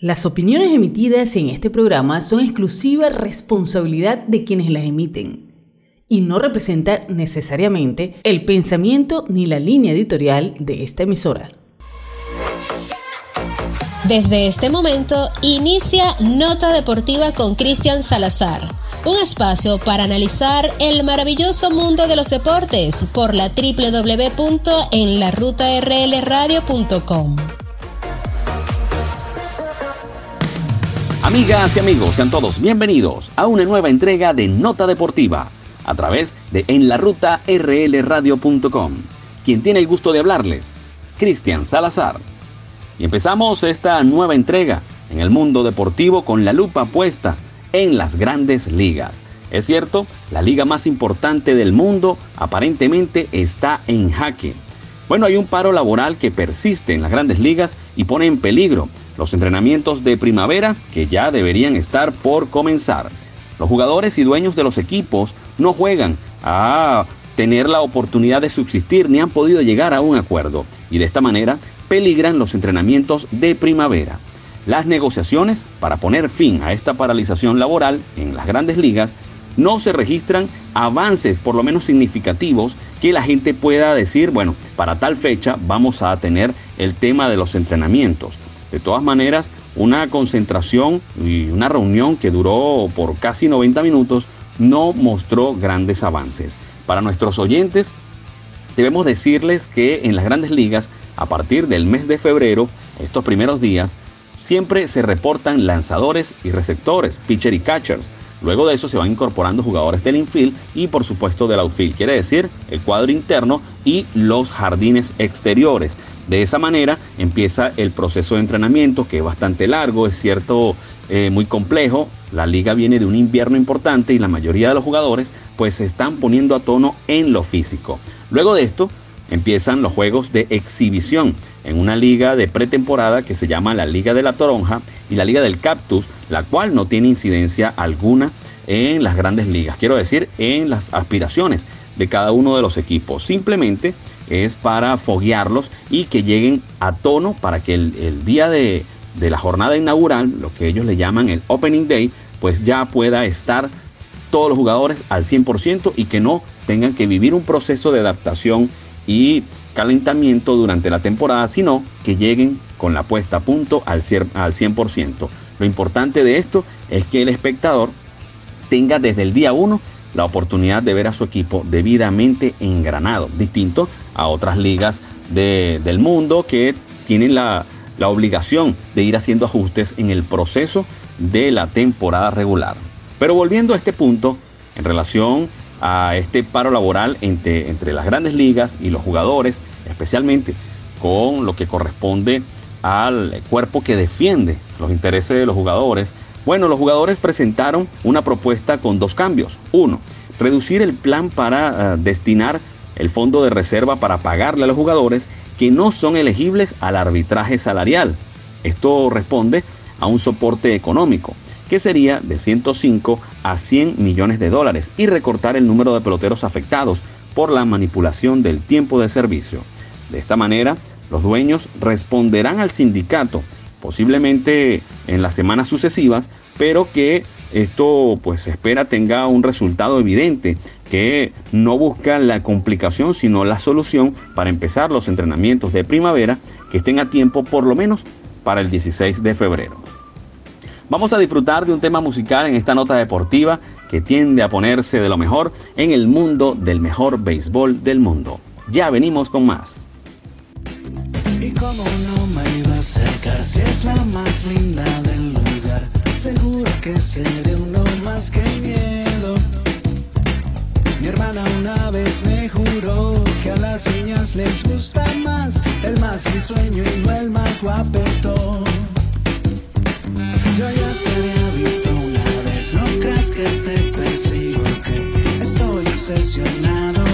Las opiniones emitidas en este programa son exclusiva responsabilidad de quienes las emiten y no representan necesariamente el pensamiento ni la línea editorial de esta emisora. Desde este momento inicia Nota Deportiva con Cristian Salazar, un espacio para analizar el maravilloso mundo de los deportes por la www.enlarutaRLradio.com. Amigas y amigos, sean todos bienvenidos a una nueva entrega de Nota Deportiva a través de En la Ruta. Quien tiene el gusto de hablarles, Cristian Salazar. Y empezamos esta nueva entrega en el mundo deportivo con la lupa puesta en las grandes ligas. Es cierto, la liga más importante del mundo aparentemente está en jaque. Bueno, hay un paro laboral que persiste en las grandes ligas y pone en peligro los entrenamientos de primavera que ya deberían estar por comenzar. Los jugadores y dueños de los equipos no juegan a tener la oportunidad de subsistir ni han podido llegar a un acuerdo y de esta manera peligran los entrenamientos de primavera. Las negociaciones para poner fin a esta paralización laboral en las grandes ligas no se registran avances por lo menos significativos que la gente pueda decir, bueno, para tal fecha vamos a tener el tema de los entrenamientos. De todas maneras, una concentración y una reunión que duró por casi 90 minutos no mostró grandes avances. Para nuestros oyentes, debemos decirles que en las grandes ligas, a partir del mes de febrero, estos primeros días, siempre se reportan lanzadores y receptores, pitcher y catchers. Luego de eso se van incorporando jugadores del infield y por supuesto del outfield, quiere decir el cuadro interno y los jardines exteriores. De esa manera empieza el proceso de entrenamiento que es bastante largo, es cierto, eh, muy complejo. La liga viene de un invierno importante y la mayoría de los jugadores pues se están poniendo a tono en lo físico. Luego de esto empiezan los juegos de exhibición en una liga de pretemporada que se llama la Liga de la Toronja y la Liga del Cactus, la cual no tiene incidencia alguna en las grandes ligas, quiero decir, en las aspiraciones de cada uno de los equipos. Simplemente es para foguearlos y que lleguen a tono para que el, día de, la jornada inaugural, lo que ellos le llaman el Opening Day, pues ya pueda estar todos los jugadores al 100% y que no tengan que vivir un proceso de adaptación y calentamiento durante la temporada, sino que lleguen con la puesta a punto al 100%. Lo importante de esto es que el espectador tenga desde el día 1 la oportunidad de ver a su equipo debidamente engranado, distinto a otras ligas del mundo que tienen la, la obligación de ir haciendo ajustes en el proceso de la temporada regular. Pero volviendo a este punto, en relación a este paro laboral entre, entre las grandes ligas y los jugadores, especialmente con lo que corresponde al cuerpo que defiende los intereses de los jugadores, bueno, los jugadores presentaron una propuesta con dos cambios. Uno, reducir el plan para eh, destinar el fondo de reserva para pagarle a los jugadores que no son elegibles al arbitraje salarial. Esto responde a un soporte económico que sería de 105 a 100 millones de dólares y recortar el número de peloteros afectados por la manipulación del tiempo de servicio. De esta manera, los dueños responderán al sindicato posiblemente en las semanas sucesivas, pero que esto pues se espera tenga un resultado evidente, que no busca la complicación sino la solución para empezar los entrenamientos de primavera que estén a tiempo por lo menos para el 16 de febrero. Vamos a disfrutar de un tema musical en esta nota deportiva que tiende a ponerse de lo mejor en el mundo del mejor béisbol del mundo. Ya venimos con más. Y como si es la más linda del lugar, seguro que seré uno más que miedo. Mi hermana una vez me juró que a las niñas les gusta más el más risueño y no el más guapetón. Yo ya te había visto una vez, no creas que te persigo, que estoy obsesionado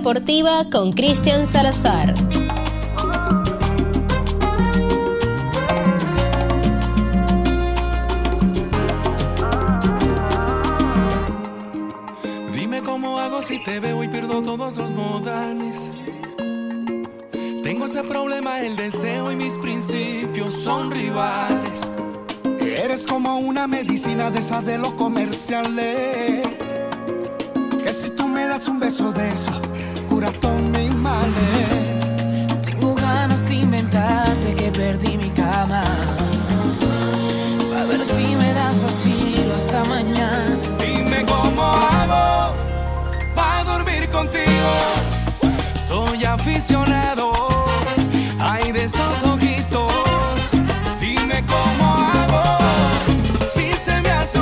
deportiva con Cristian Salazar. Dime cómo hago si te veo y pierdo todos los modales. Tengo ese problema, el deseo y mis principios son rivales. Eres como una medicina de esas de los comerciales aficionado. Ay, de esos ojitos, dime cómo hago. Si se me hace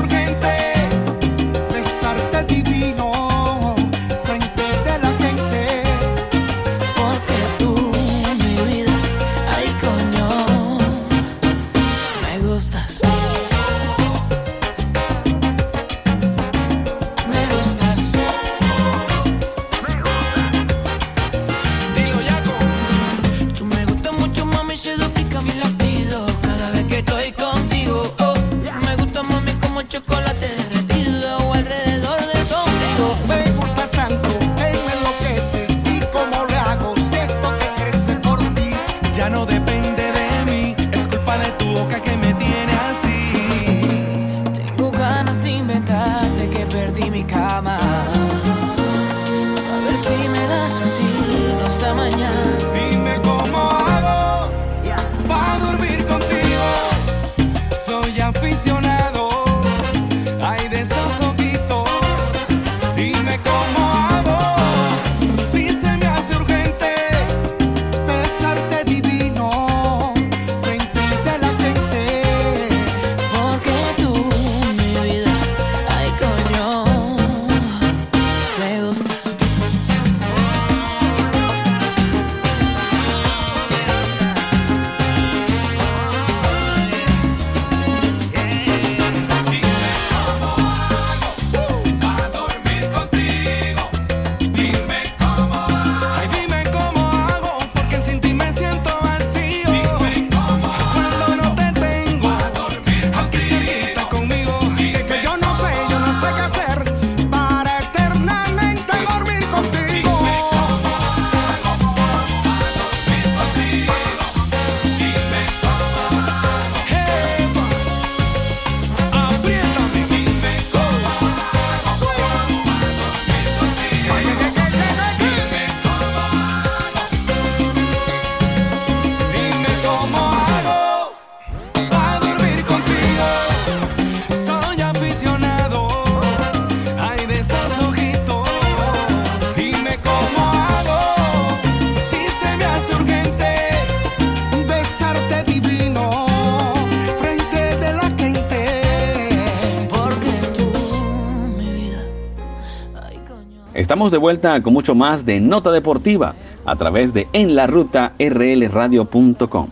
Estamos de vuelta con mucho más de Nota Deportiva a través de En la Ruta rlradio.com.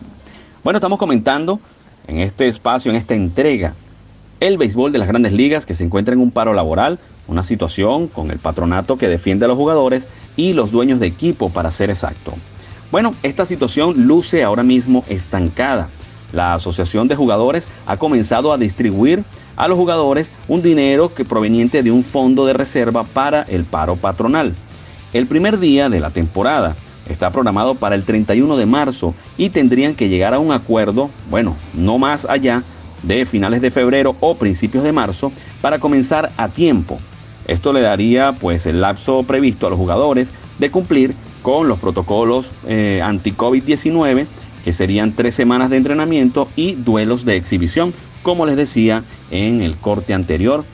Bueno, estamos comentando en este espacio, en esta entrega, el béisbol de las grandes ligas que se encuentra en un paro laboral, una situación con el patronato que defiende a los jugadores y los dueños de equipo, para ser exacto. Bueno, esta situación luce ahora mismo estancada. La Asociación de Jugadores ha comenzado a distribuir a los jugadores un dinero que proveniente de un fondo de reserva para el paro patronal. El primer día de la temporada está programado para el 31 de marzo y tendrían que llegar a un acuerdo, bueno, no más allá de finales de febrero o principios de marzo para comenzar a tiempo. Esto le daría pues el lapso previsto a los jugadores de cumplir con los protocolos eh, anti-COVID-19 que serían tres semanas de entrenamiento y duelos de exhibición, como les decía en el corte anterior,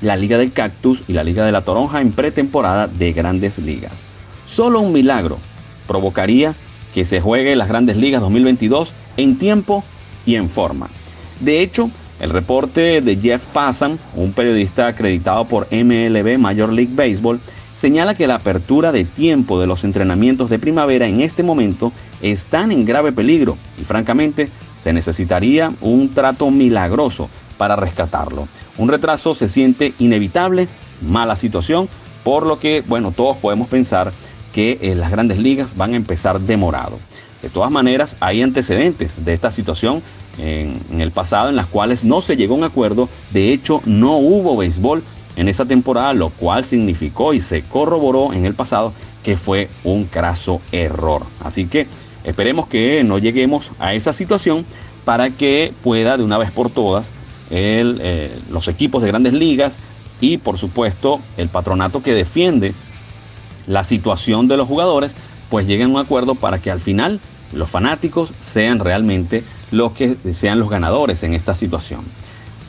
la Liga del Cactus y la Liga de la Toronja en pretemporada de grandes ligas. Solo un milagro provocaría que se juegue las grandes ligas 2022 en tiempo y en forma. De hecho, el reporte de Jeff Passan, un periodista acreditado por MLB Major League Baseball, señala que la apertura de tiempo de los entrenamientos de primavera en este momento están en grave peligro y francamente se necesitaría un trato milagroso para rescatarlo. Un retraso se siente inevitable, mala situación, por lo que, bueno, todos podemos pensar que eh, las grandes ligas van a empezar demorado. De todas maneras, hay antecedentes de esta situación en, en, el pasado en las cuales no se llegó a un acuerdo. De hecho, no hubo béisbol en esa temporada, lo cual significó y se corroboró en el pasado que fue un craso error. Así que esperemos que no lleguemos a esa situación para que pueda de una vez por todas eh, los equipos de grandes ligas y por supuesto el patronato que defiende la situación de los jugadores, pues lleguen a un acuerdo para que al final los fanáticos sean realmente los que sean los ganadores en esta situación.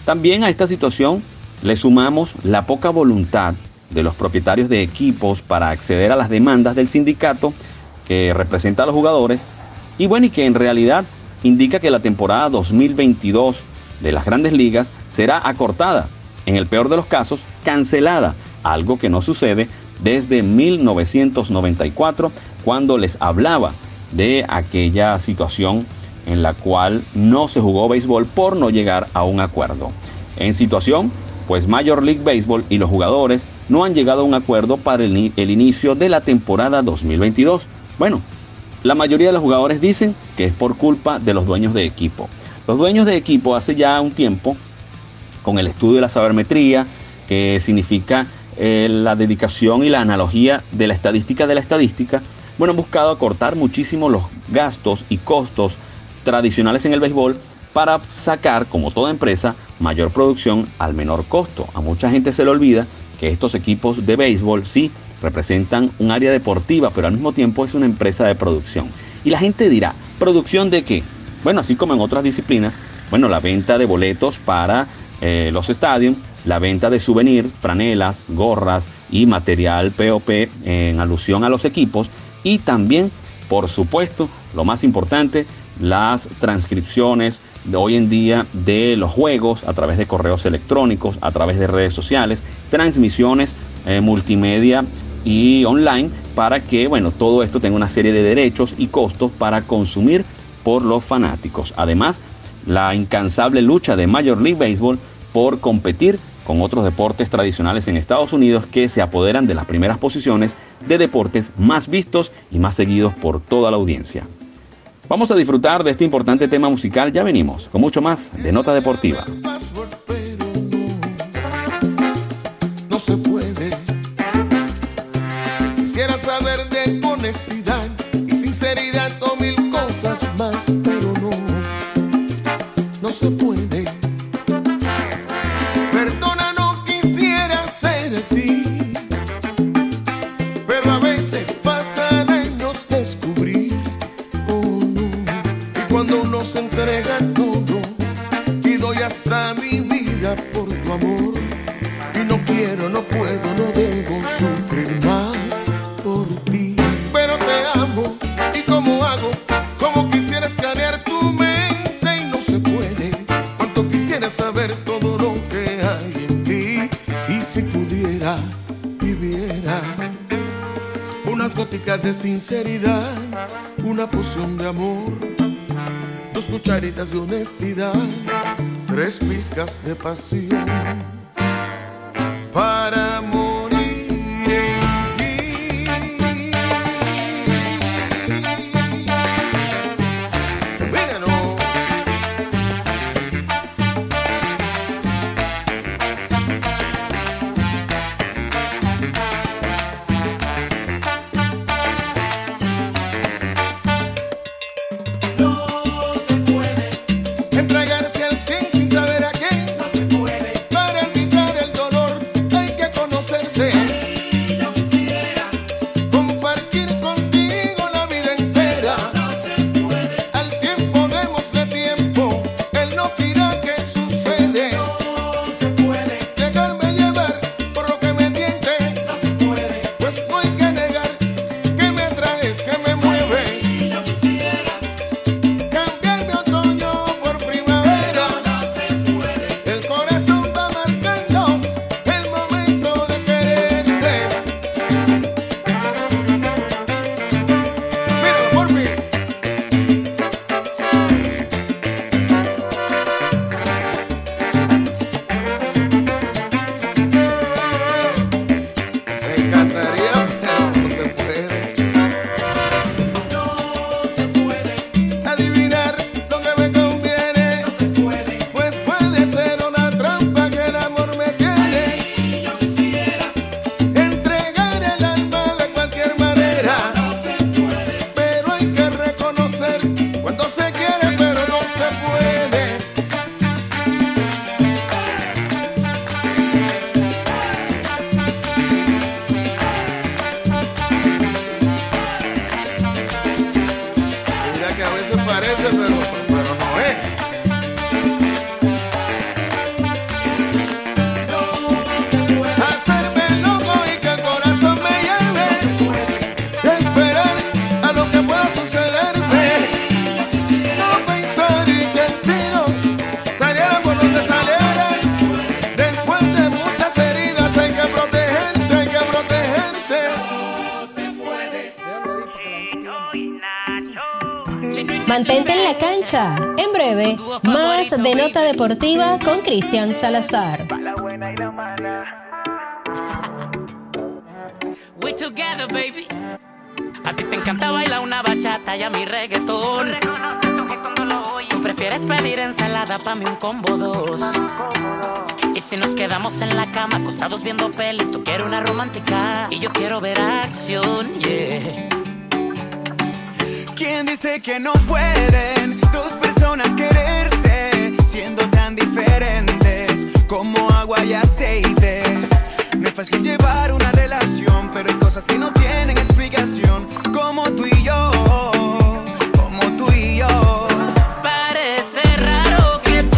También a esta situación le sumamos la poca voluntad de los propietarios de equipos para acceder a las demandas del sindicato que representa a los jugadores y bueno, y que en realidad indica que la temporada 2022 de las grandes ligas será acortada, en el peor de los casos, cancelada, algo que no sucede desde 1994, cuando les hablaba de aquella situación en la cual no se jugó béisbol por no llegar a un acuerdo. En situación, pues Major League Baseball y los jugadores no han llegado a un acuerdo para el, inicio de la temporada 2022. Bueno, la mayoría de los jugadores dicen que es por culpa de los dueños de equipo. Los dueños de equipo hace ya un tiempo, con el estudio de la sabermetría, que significa eh, la dedicación y la analogía de la estadística de la estadística, bueno, han buscado acortar muchísimo los gastos y costos tradicionales en el béisbol para sacar, como toda empresa, mayor producción al menor costo. A mucha gente se le olvida que estos equipos de béisbol sí representan un área deportiva, pero al mismo tiempo es una empresa de producción. Y la gente dirá, ¿producción de qué? Bueno, así como en otras disciplinas, bueno, la venta de boletos para eh, los estadios, la venta de souvenirs, franelas, gorras y material POP en alusión a los equipos y también, por supuesto, lo más importante, las transcripciones de hoy en día de los juegos a través de correos electrónicos, a través de redes sociales, transmisiones eh, multimedia y online para que, bueno, todo esto tenga una serie de derechos y costos para consumir por los fanáticos. Además, la incansable lucha de Major League Baseball por competir con otros deportes tradicionales en Estados Unidos que se apoderan de las primeras posiciones de deportes más vistos y más seguidos por toda la audiencia. Vamos a disfrutar de este importante tema musical, ya venimos con mucho más de Nota Deportiva. No se puede. Quisiera saber de honestidad y sinceridad o mil más, pero no, no se puede. Sinceridad, una poción de amor, dos cucharitas de honestidad, tres pizcas de pasión. Mantente en la cancha. En breve, más de Nota Deportiva con Cristian Salazar. We together, baby. A ti te encanta bailar una bachata y a mi reggaetón. Tú prefieres pedir ensalada pa' mí un combo dos. Y si nos quedamos en la cama acostados viendo peli, tú quieres una romántica y yo quiero ver acción, yeah. ¿Quién dice que no pueden dos personas quererse siendo tan diferentes como agua y aceite? No es fácil llevar una relación, pero hay cosas que no tienen explicación, como tú y yo, como tú y yo. Parece raro que tú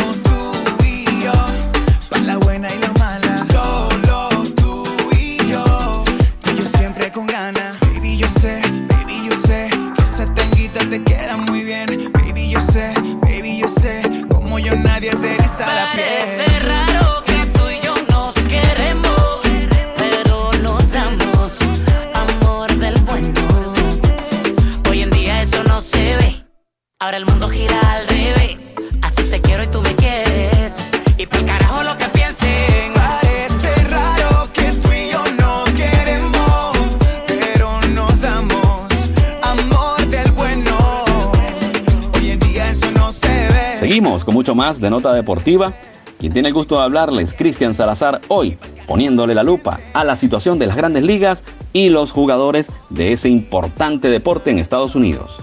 de Nota Deportiva. Quien tiene el gusto de hablarles, Cristian Salazar, hoy poniéndole la lupa a la situación de las grandes ligas y los jugadores de ese importante deporte en Estados Unidos.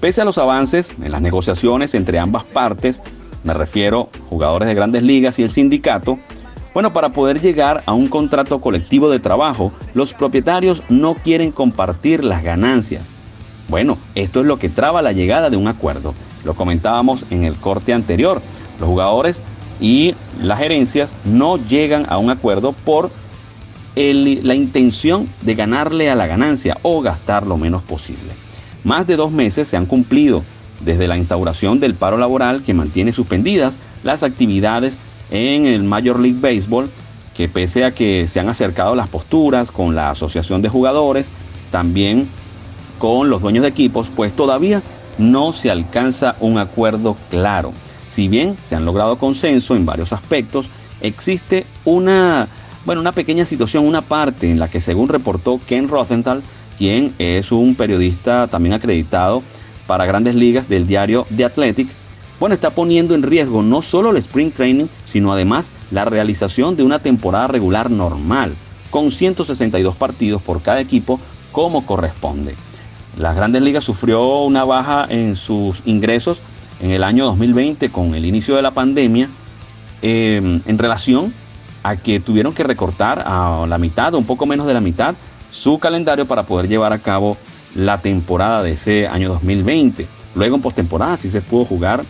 Pese a los avances en las negociaciones entre ambas partes, me refiero jugadores de grandes ligas y el sindicato, bueno, para poder llegar a un contrato colectivo de trabajo, los propietarios no quieren compartir las ganancias. Bueno, esto es lo que traba la llegada de un acuerdo. Lo comentábamos en el corte anterior. Los jugadores y las gerencias no llegan a un acuerdo por la intención de ganarle a la ganancia o gastar lo menos posible. Más de dos meses se han cumplido desde la instauración del paro laboral que mantiene suspendidas las actividades en el Major League Baseball, que pese a que se han acercado las posturas con la Asociación de Jugadores, también con los dueños de equipos, pues todavía no se alcanza un acuerdo claro. Si bien se han logrado consenso en varios aspectos, existe una, bueno, una pequeña situación, una parte en la que según reportó Ken Rosenthal, quien es un periodista también acreditado para grandes ligas del diario The Athletic, bueno, está poniendo en riesgo no solo el sprint training, sino además la realización de una temporada regular normal, con 162 partidos por cada equipo como corresponde. Las grandes ligas sufrió una baja en sus ingresos en el año 2020 con el inicio de la pandemia eh, en relación a que tuvieron que recortar a la mitad, un poco menos de la mitad, su calendario para poder llevar a cabo la temporada de ese año 2020. Luego en postemporada sí se pudo jugar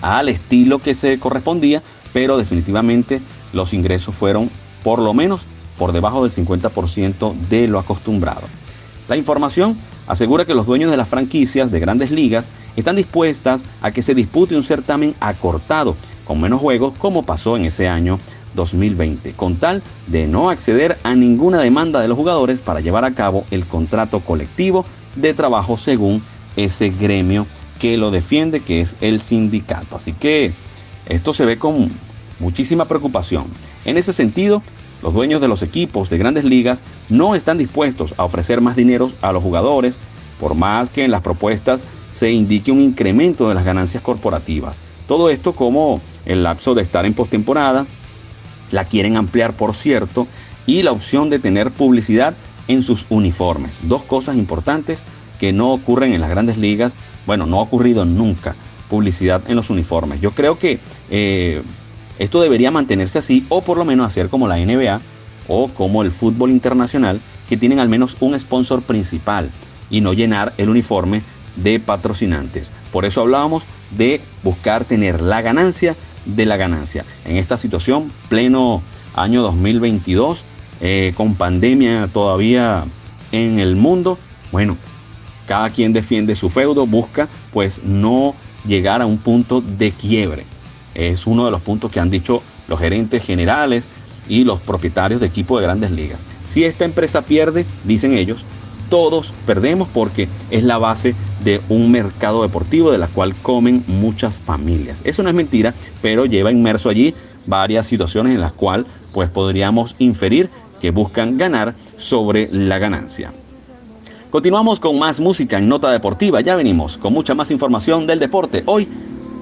al estilo que se correspondía, pero definitivamente los ingresos fueron por lo menos por debajo del 50% de lo acostumbrado. La información asegura que los dueños de las franquicias de grandes ligas están dispuestas a que se dispute un certamen acortado, con menos juegos, como pasó en ese año 2020, con tal de no acceder a ninguna demanda de los jugadores para llevar a cabo el contrato colectivo de trabajo según ese gremio que lo defiende, que es el sindicato. Así que esto se ve con muchísima preocupación. En ese sentido, los dueños de los equipos de grandes ligas no están dispuestos a ofrecer más dinero a los jugadores, por más que en las propuestas se indique un incremento de las ganancias corporativas. Todo esto como el lapso de estar en postemporada, la quieren ampliar por cierto, y la opción de tener publicidad en sus uniformes. Dos cosas importantes que no ocurren en las grandes ligas. Bueno, no ha ocurrido nunca publicidad en los uniformes. Yo creo que eh, esto debería mantenerse así o por lo menos hacer como la NBA o como el fútbol internacional que tienen al menos un sponsor principal y no llenar el uniforme de patrocinantes. Por eso hablábamos de buscar tener la ganancia de la ganancia. En esta situación, pleno año 2022, eh, con pandemia todavía en el mundo, bueno, cada quien defiende su feudo, busca pues no llegar a un punto de quiebre. Es uno de los puntos que han dicho los gerentes generales y los propietarios de equipos de grandes ligas. Si esta empresa pierde, dicen ellos, todos perdemos porque es la base de un mercado deportivo de la cual comen muchas familias. Eso no es mentira, pero lleva inmerso allí varias situaciones en las cuales pues podríamos inferir que buscan ganar sobre la ganancia. Continuamos con más música en Nota Deportiva. Ya venimos con mucha más información del deporte. Hoy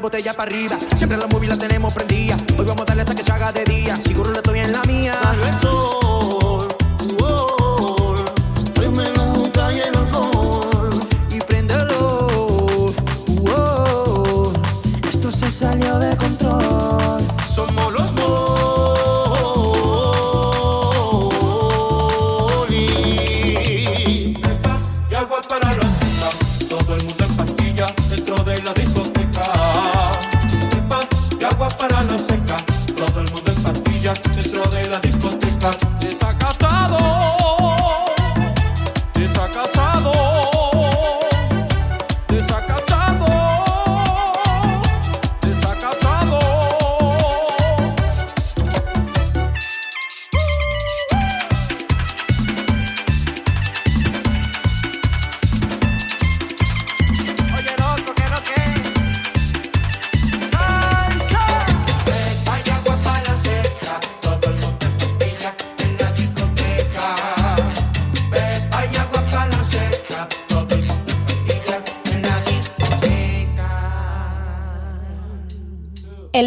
botella para arriba. Siempre la móvil la tenemos prendida. Hoy vamos a darle hasta que se haga de día. Seguro le estoy en la mía.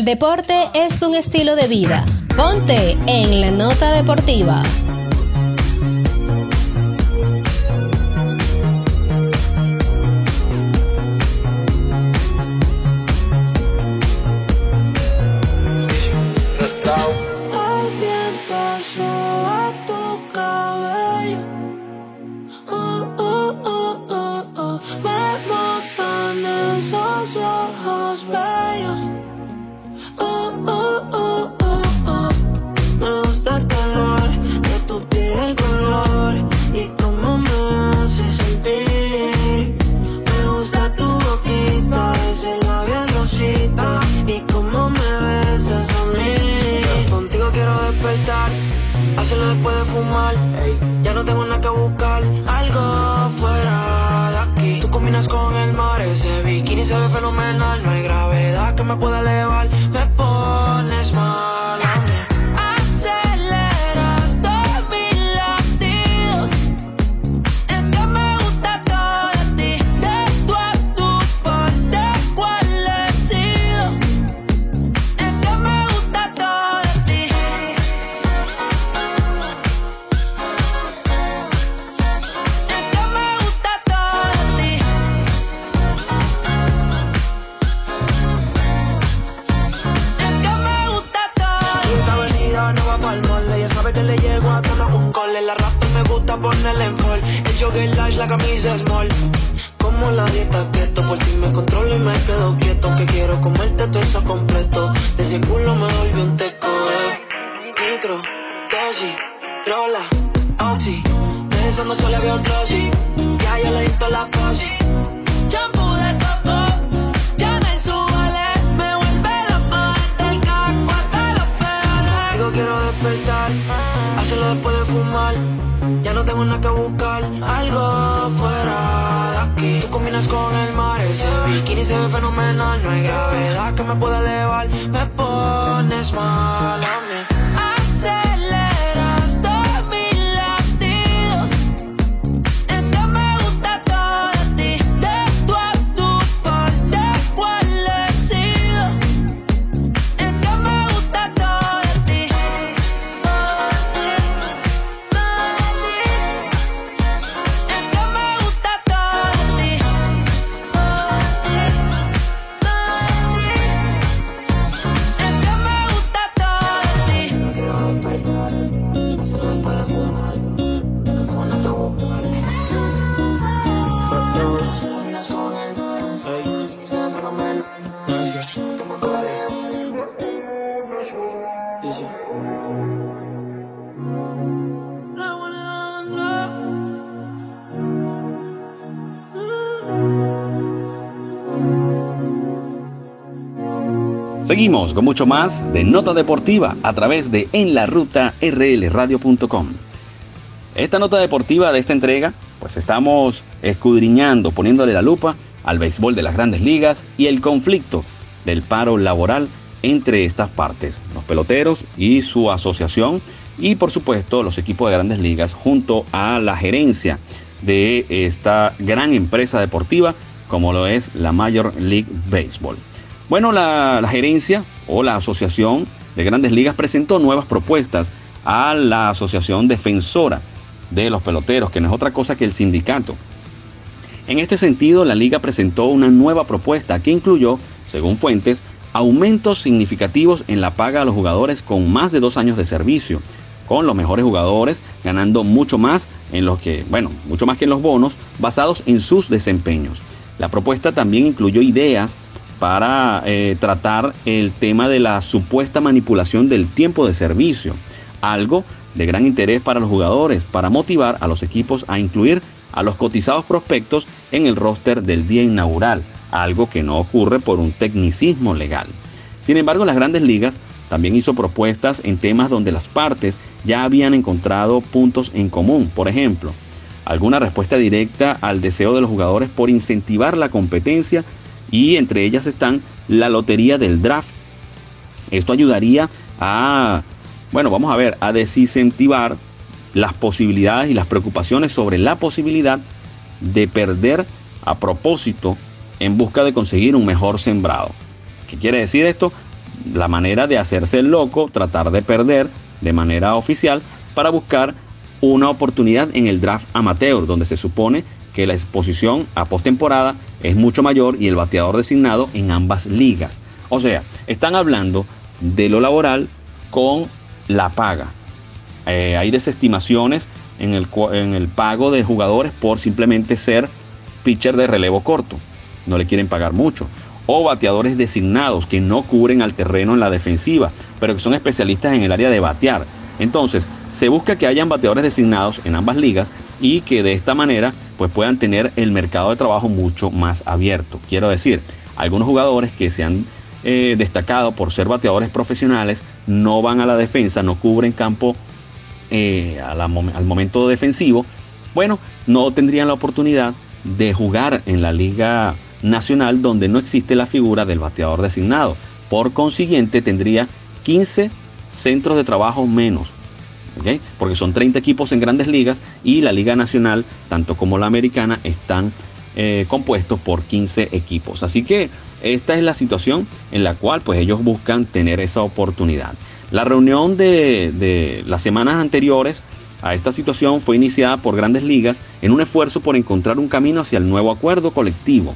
Deporte es un estilo de vida. Ponte en la nota deportiva. Me pueda elevar, que me pueda elevar, me pones mal a mí. Seguimos con mucho más de Nota Deportiva a través de En la Ruta rlradio.com. Esta nota deportiva de esta entrega, pues estamos escudriñando, poniéndole la lupa al béisbol de las grandes ligas y el conflicto del paro laboral entre estas partes, los peloteros y su asociación y por supuesto los equipos de grandes ligas junto a la gerencia de esta gran empresa deportiva como lo es la Major League Baseball. Bueno, la, gerencia o la asociación de grandes ligas presentó nuevas propuestas a la asociación defensora de los peloteros, que no es otra cosa que el sindicato. En este sentido, la liga presentó una nueva propuesta que incluyó, según fuentes, aumentos significativos en la paga a los jugadores con más de dos años de servicio, con los mejores jugadores ganando mucho más en los que, bueno, mucho más que en los bonos, basados en sus desempeños. La propuesta también incluyó ideas para eh, tratar el tema de la supuesta manipulación del tiempo de servicio, algo de gran interés para los jugadores, para motivar a los equipos a incluir a los cotizados prospectos en el roster del día inaugural, algo que no ocurre por un tecnicismo legal. Sin embargo, las grandes ligas también hizo propuestas en temas donde las partes ya habían encontrado puntos en común, por ejemplo, alguna respuesta directa al deseo de los jugadores por incentivar la competencia y entre ellas están la lotería del draft. Esto ayudaría a, bueno, vamos a ver, a desincentivar las posibilidades y las preocupaciones sobre la posibilidad de perder a propósito en busca de conseguir un mejor sembrado. ¿Qué quiere decir esto? La manera de hacerse el loco, tratar de perder de manera oficial para buscar una oportunidad en el draft amateur, donde se supone que la exposición a postemporada es mucho mayor y el bateador designado en ambas ligas. O sea, están hablando de lo laboral con la paga. Eh, hay desestimaciones en el, en el pago de jugadores por simplemente ser pitcher de relevo corto. No le quieren pagar mucho. O bateadores designados que no cubren al terreno en la defensiva, pero que son especialistas en el área de batear. Entonces, se busca que hayan bateadores designados en ambas ligas y que de esta manera pues puedan tener el mercado de trabajo mucho más abierto. Quiero decir, algunos jugadores que se han eh, destacado por ser bateadores profesionales no van a la defensa, no cubren campo eh, al momento defensivo, bueno, no tendrían la oportunidad de jugar en la liga nacional donde no existe la figura del bateador designado. Por consiguiente, tendría 15 centros de trabajo menos. Porque son 30 equipos en grandes ligas y la liga nacional, tanto como la americana, están eh, compuestos por 15 equipos. Así que esta es la situación en la cual pues ellos buscan tener esa oportunidad. La reunión de las semanas anteriores a esta situación fue iniciada por grandes ligas en un esfuerzo por encontrar un camino hacia el nuevo acuerdo colectivo.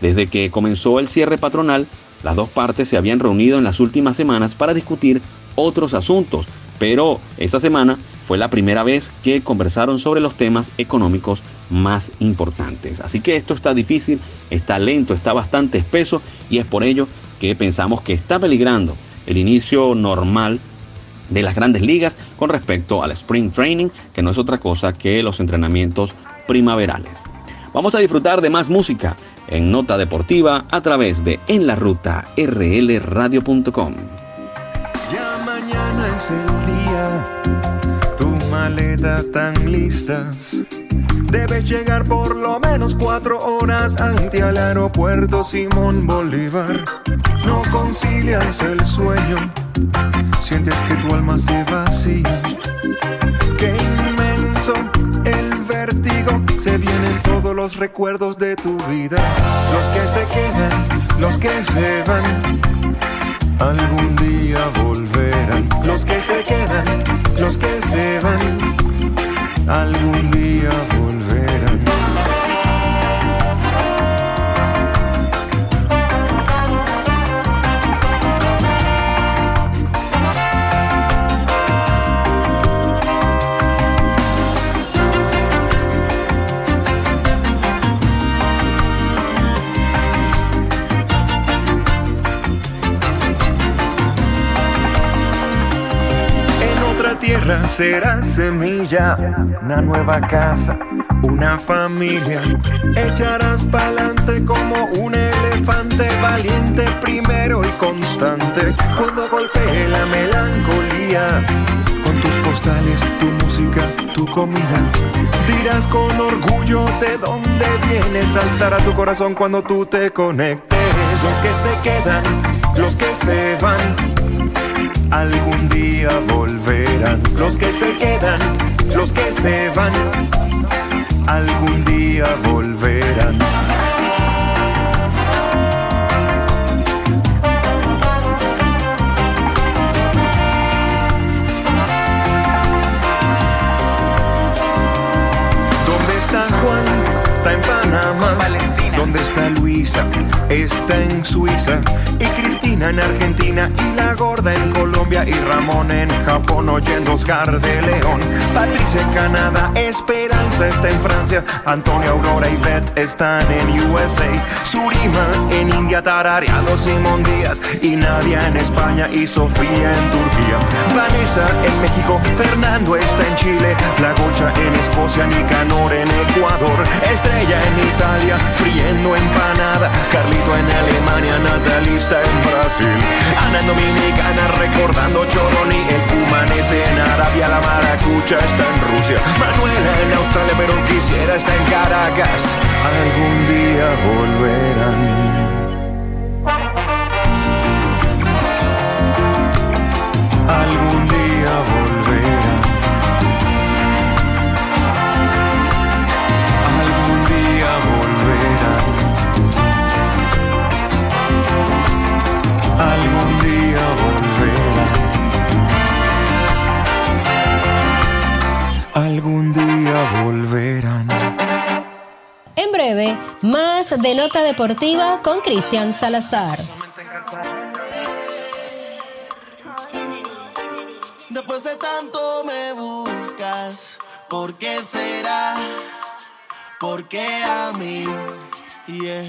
Desde que comenzó el cierre patronal, las dos partes se habían reunido en las últimas semanas para discutir otros asuntos, pero esta semana fue la primera vez que conversaron sobre los temas económicos más importantes. Así que esto está difícil, está lento, está bastante espeso y es por ello que pensamos que está peligrando el inicio normal de las grandes ligas con respecto al Spring Training, que no es otra cosa que los entrenamientos primaverales. Vamos a disfrutar de más música en Nota Deportiva a través de En la Ruta rlradio.com. Ya tu maleta tan listas. Debes llegar por lo menos cuatro horas ante al aeropuerto Simón Bolívar. No concilias el sueño, sientes que tu alma se vacía. Qué inmenso el vértigo, se vienen todos los recuerdos de tu vida. Los que se quedan, los que se van. Algún día volverán los que se quedan, los que se van. Algún día volverán. Será semilla, una nueva casa, una familia. Echarás pa'lante como un elefante valiente primero y constante. Cuando golpee la melancolía, con tus postales, tu música, tu comida. Dirás con orgullo de dónde vienes, saltará tu corazón cuando tú te conectes. Los que se quedan, los que se van algún día volverán. Los que se quedan, los que se van, algún día volverán. ¿Dónde está Juan? Está en Panamá. ¿Dónde está Luisa? Está en Suiza. Y Cristina en Argentina. Y la gorda en Colombia. Y Ramón en Japón oyendo Oscar de León. Patricia en Canadá. Esperanza está en Francia. Antonio, Aurora y Beth están en USA. Surima en India tarareando Simón Díaz. Y Nadia en España. Y Sofía en Turquía. Vanessa en México. Fernando está en Chile. La Gocha en Escocia. Nicanor en Ecuador. Estrella en Italia. Friendo empanada. Carlito en Alemania. Natalista en Brasil. Ana en Dominicana recordando Choroni. El Cumanese en Arabia. La Maracucha está en Rusia. Manuela en Australia, pero quisiera estar en Caracas. Algún día volverán. Algún volverán. Algún día volverán. En breve, más de Nota Deportiva con Cristian Salazar. Después de tanto me buscas, ¿por qué será? ¿Por qué a mí? Yeah.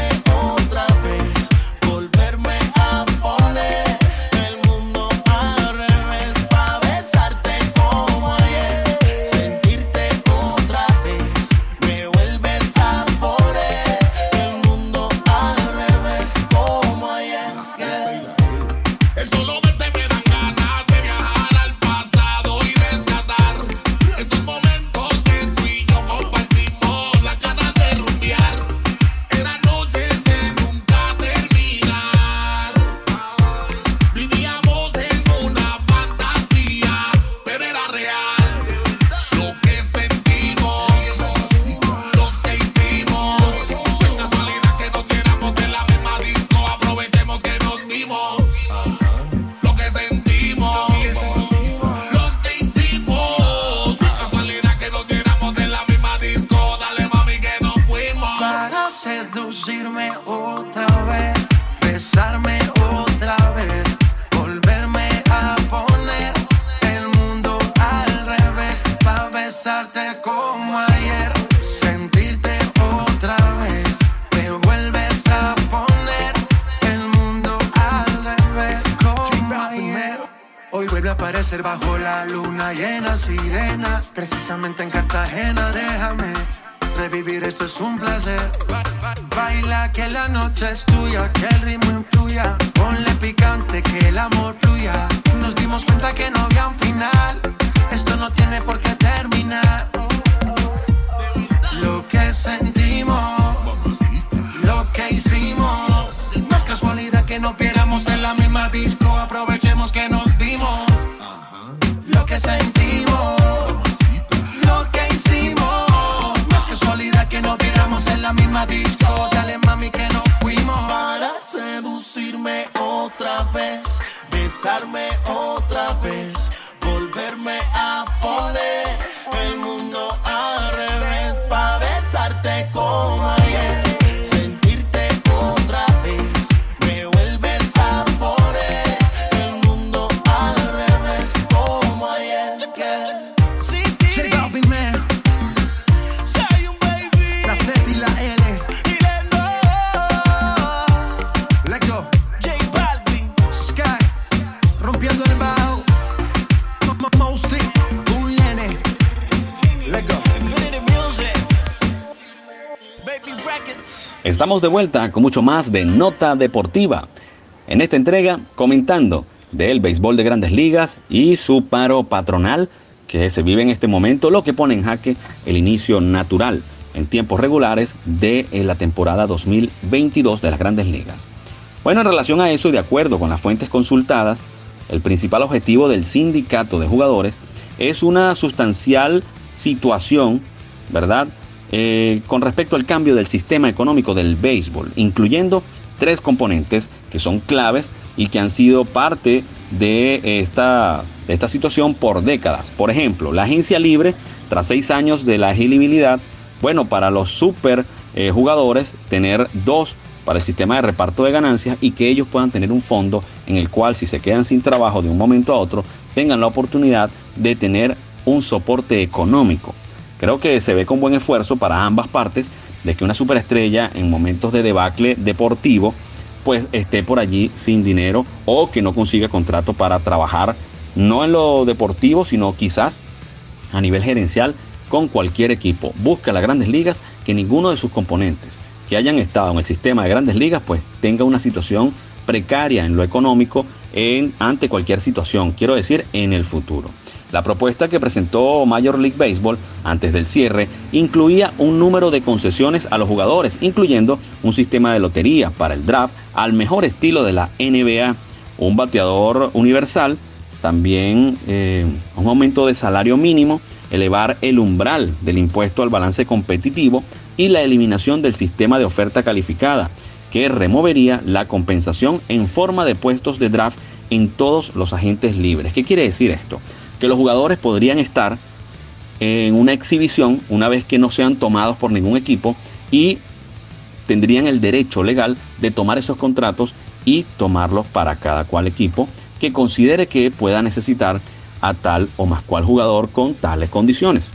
seducirme otra vez, besarme otra vez, volverme a poner el mundo al revés, pa' besarte como ayer, sentirte otra vez, me vuelves a poner el mundo al revés, como ayer. Hoy vuelve a aparecer bajo la luna llena, sirena, precisamente en Cartagena, déjame. Revivir esto es un placer. Ba- ba- Baila que la noche es tuya, que el ritmo influya. Ponle picante, que el amor fluya. Nos dimos cuenta que no había un final. Esto no tiene por qué terminar. Lo que sentimos, lo que hicimos. No es casualidad que nos viéramos en la misma disco. Aprovechemos seducirme otra vez, besarme otra vez, Estamos de vuelta con mucho más de Nota Deportiva. En esta entrega comentando del béisbol de grandes ligas y su paro patronal que se vive en este momento, lo que pone en jaque el inicio natural en tiempos regulares de eh, la temporada 2022 de las grandes ligas. Bueno, en relación a eso de acuerdo con las fuentes consultadas, el principal objetivo del sindicato de jugadores es una sustancial situación, ¿verdad? Eh, con respecto al cambio del sistema económico del béisbol, incluyendo tres componentes que son claves y que han sido parte de esta, de esta situación por décadas. Por ejemplo, la agencia libre, tras seis años de la elegibilidad, bueno, para los super eh, jugadores, tener dos para el sistema de reparto de ganancias y que ellos puedan tener un fondo en el cual si se quedan sin trabajo de un momento a otro, tengan la oportunidad de tener un soporte económico. Creo que se ve con buen esfuerzo para ambas partes de que una superestrella en momentos de debacle deportivo pues esté por allí sin dinero o que no consiga contrato para trabajar no en lo deportivo sino quizás a nivel gerencial con cualquier equipo. Busca las grandes ligas que ninguno de sus componentes que hayan estado en el sistema de grandes ligas pues tenga una situación precaria en lo económico en, ante cualquier situación, quiero decir en el futuro. La propuesta que presentó Major League Baseball antes del cierre incluía un número de concesiones a los jugadores, incluyendo un sistema de lotería para el draft al mejor estilo de la NBA, un bateador universal, también eh, un aumento de salario mínimo, elevar el umbral del impuesto al balance competitivo y la eliminación del sistema de oferta calificada, que removería la compensación en forma de puestos de draft en todos los agentes libres. ¿Qué quiere decir esto? Que los jugadores podrían estar en una exhibición una vez que no sean tomados por ningún equipo y tendrían el derecho legal de tomar esos contratos y tomarlos para cada cual equipo que considere que pueda necesitar a tal o más cual jugador con tales condiciones.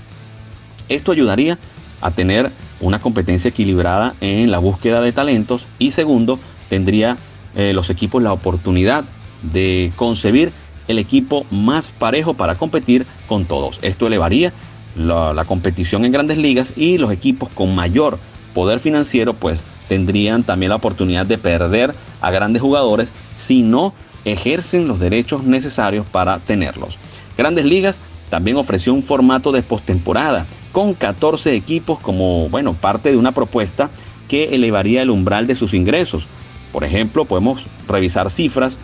Esto ayudaría a tener una competencia equilibrada en la búsqueda de talentos y segundo, tendría eh, los equipos la oportunidad de concebir el equipo más parejo para competir con todos. Esto elevaría la, competición en grandes ligas y los equipos con mayor poder financiero pues tendrían también la oportunidad de perder a grandes jugadores si no ejercen los derechos necesarios para tenerlos. Grandes Ligas también ofreció un formato de postemporada con 14 equipos como, bueno, parte de una propuesta que elevaría el umbral de sus ingresos. Por ejemplo, podemos revisar cifras.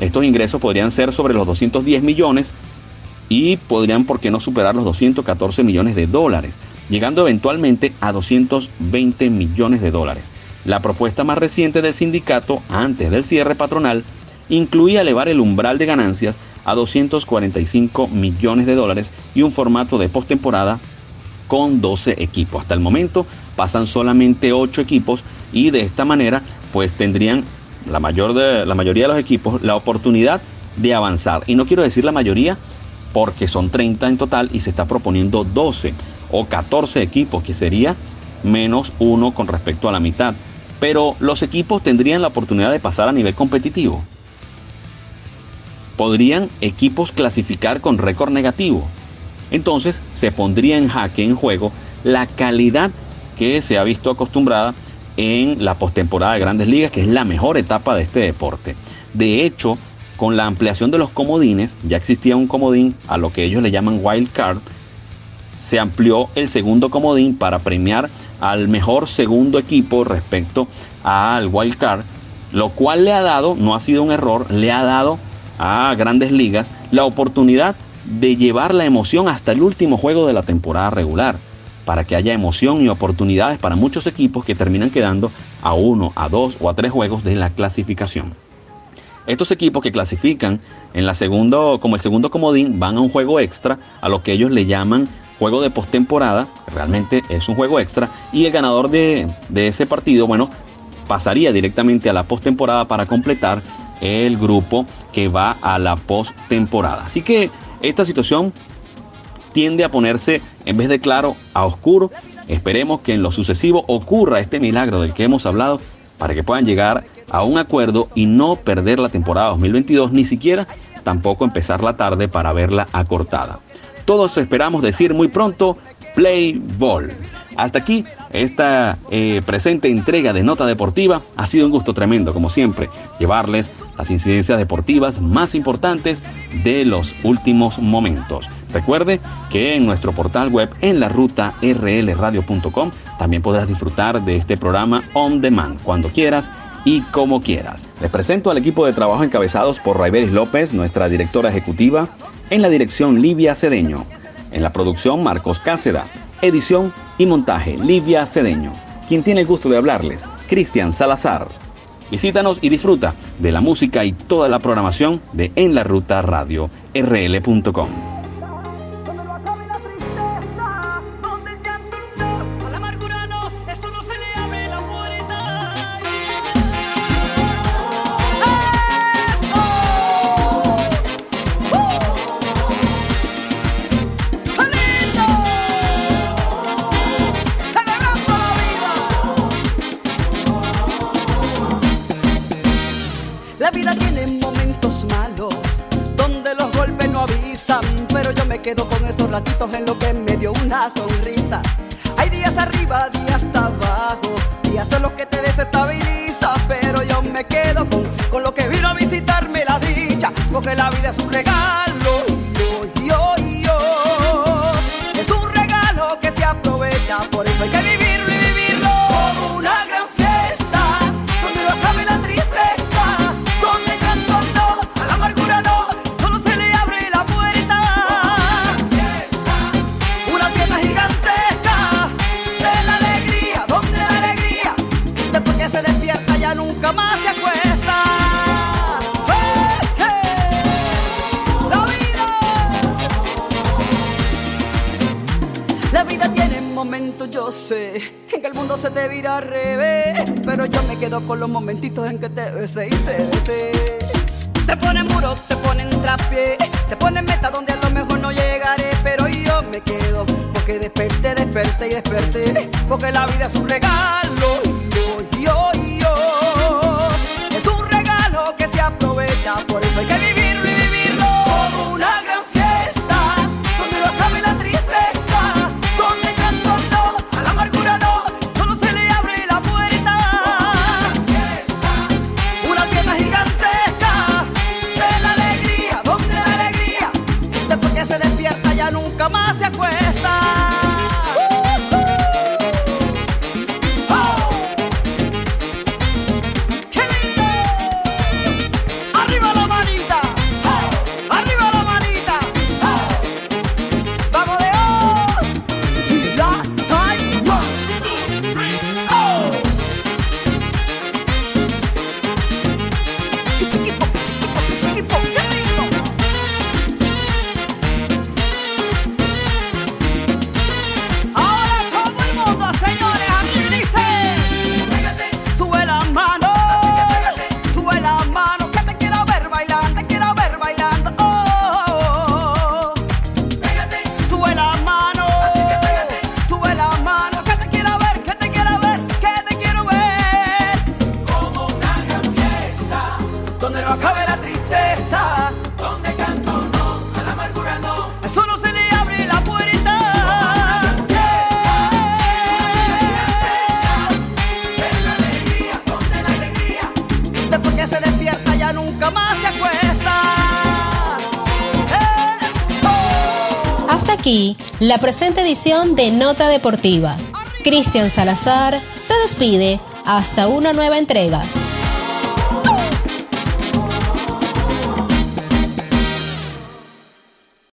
Estos ingresos podrían ser sobre los 210 millones y podrían, ¿por qué no superar los 214 millones de dólares? Llegando eventualmente a 220 millones de dólares. La propuesta más reciente del sindicato, antes del cierre patronal, incluía elevar el umbral de ganancias a 245 millones de dólares y un formato de postemporada con 12 equipos. Hasta el momento pasan solamente 8 equipos y de esta manera pues tendrían la, mayor de, la mayoría de los equipos la oportunidad de avanzar. Y no quiero decir la mayoría porque son 30 en total y se está proponiendo 12 o 14 equipos, que sería menos uno con respecto a la mitad. Pero los equipos tendrían la oportunidad de pasar a nivel competitivo. Podrían equipos clasificar con récord negativo. Entonces se pondría en jaque en juego la calidad que se ha visto acostumbrada en la postemporada de Grandes Ligas, que es la mejor etapa de este deporte. De hecho, con la ampliación de los comodines, ya existía un comodín a lo que ellos le llaman wild card, se amplió el segundo comodín para premiar al mejor segundo equipo respecto al wild card, lo cual le ha dado, no ha sido un error, le ha dado a grandes ligas la oportunidad de llevar la emoción hasta el último juego de la temporada regular, para que haya emoción y oportunidades para muchos equipos que terminan quedando a uno, a dos o a tres juegos de la clasificación. Estos equipos que clasifican en la segundo, como el segundo comodín van a un juego extra, a lo que ellos le llaman juego de postemporada, realmente es un juego extra, y el ganador de, de ese partido, bueno, pasaría directamente a la postemporada para completar el grupo que va a la postemporada. Así que esta situación tiende a ponerse en vez de claro a oscuro. Esperemos que en lo sucesivo ocurra este milagro del que hemos hablado para que puedan llegar a un acuerdo y no perder la temporada 2022, ni siquiera tampoco empezar la tarde para verla acortada. Todos esperamos decir muy pronto Play Ball. Hasta aquí esta eh, presente entrega de Nota Deportiva. Ha sido un gusto tremendo, como siempre, llevarles las incidencias deportivas más importantes de los últimos momentos. Recuerde que en nuestro portal web en la ruta rlradio.com también podrás disfrutar de este programa on demand cuando quieras y como quieras. Les presento al equipo de trabajo encabezados por Raiberis López, nuestra directora ejecutiva, en la dirección Livia Cedeño, en la producción Marcos Cáceda, edición y montaje Livia Cedeño. Quien tiene el gusto de hablarles, Cristian Salazar. Visítanos y disfruta de la música y toda la programación de En la Ruta Radio rl.com. momentos malos donde los golpes no avisan, pero yo me quedo con esos ratitos en lo que me dio una sonrisa. Hay días arriba, días abajo, días en los que te desestabiliza, pero yo me quedo con, con lo que vino a visitarme la dicha, porque la vida es un regalo. yo, y yo, Es un regalo que se aprovecha, por te vira al revés. Pero yo me quedo con los momentitos en que te besé y te besé. Te ponen muro, te ponen trapié, te ponen meta donde a lo mejor no llegaré. Pero yo me quedo, porque desperté, desperté y desperté. Porque la vida es un regalo. Yo, yo, yo. Es un regalo que se aprovecha, por eso hay que edición de Nota Deportiva. Cristian Salazar se despide hasta una nueva entrega.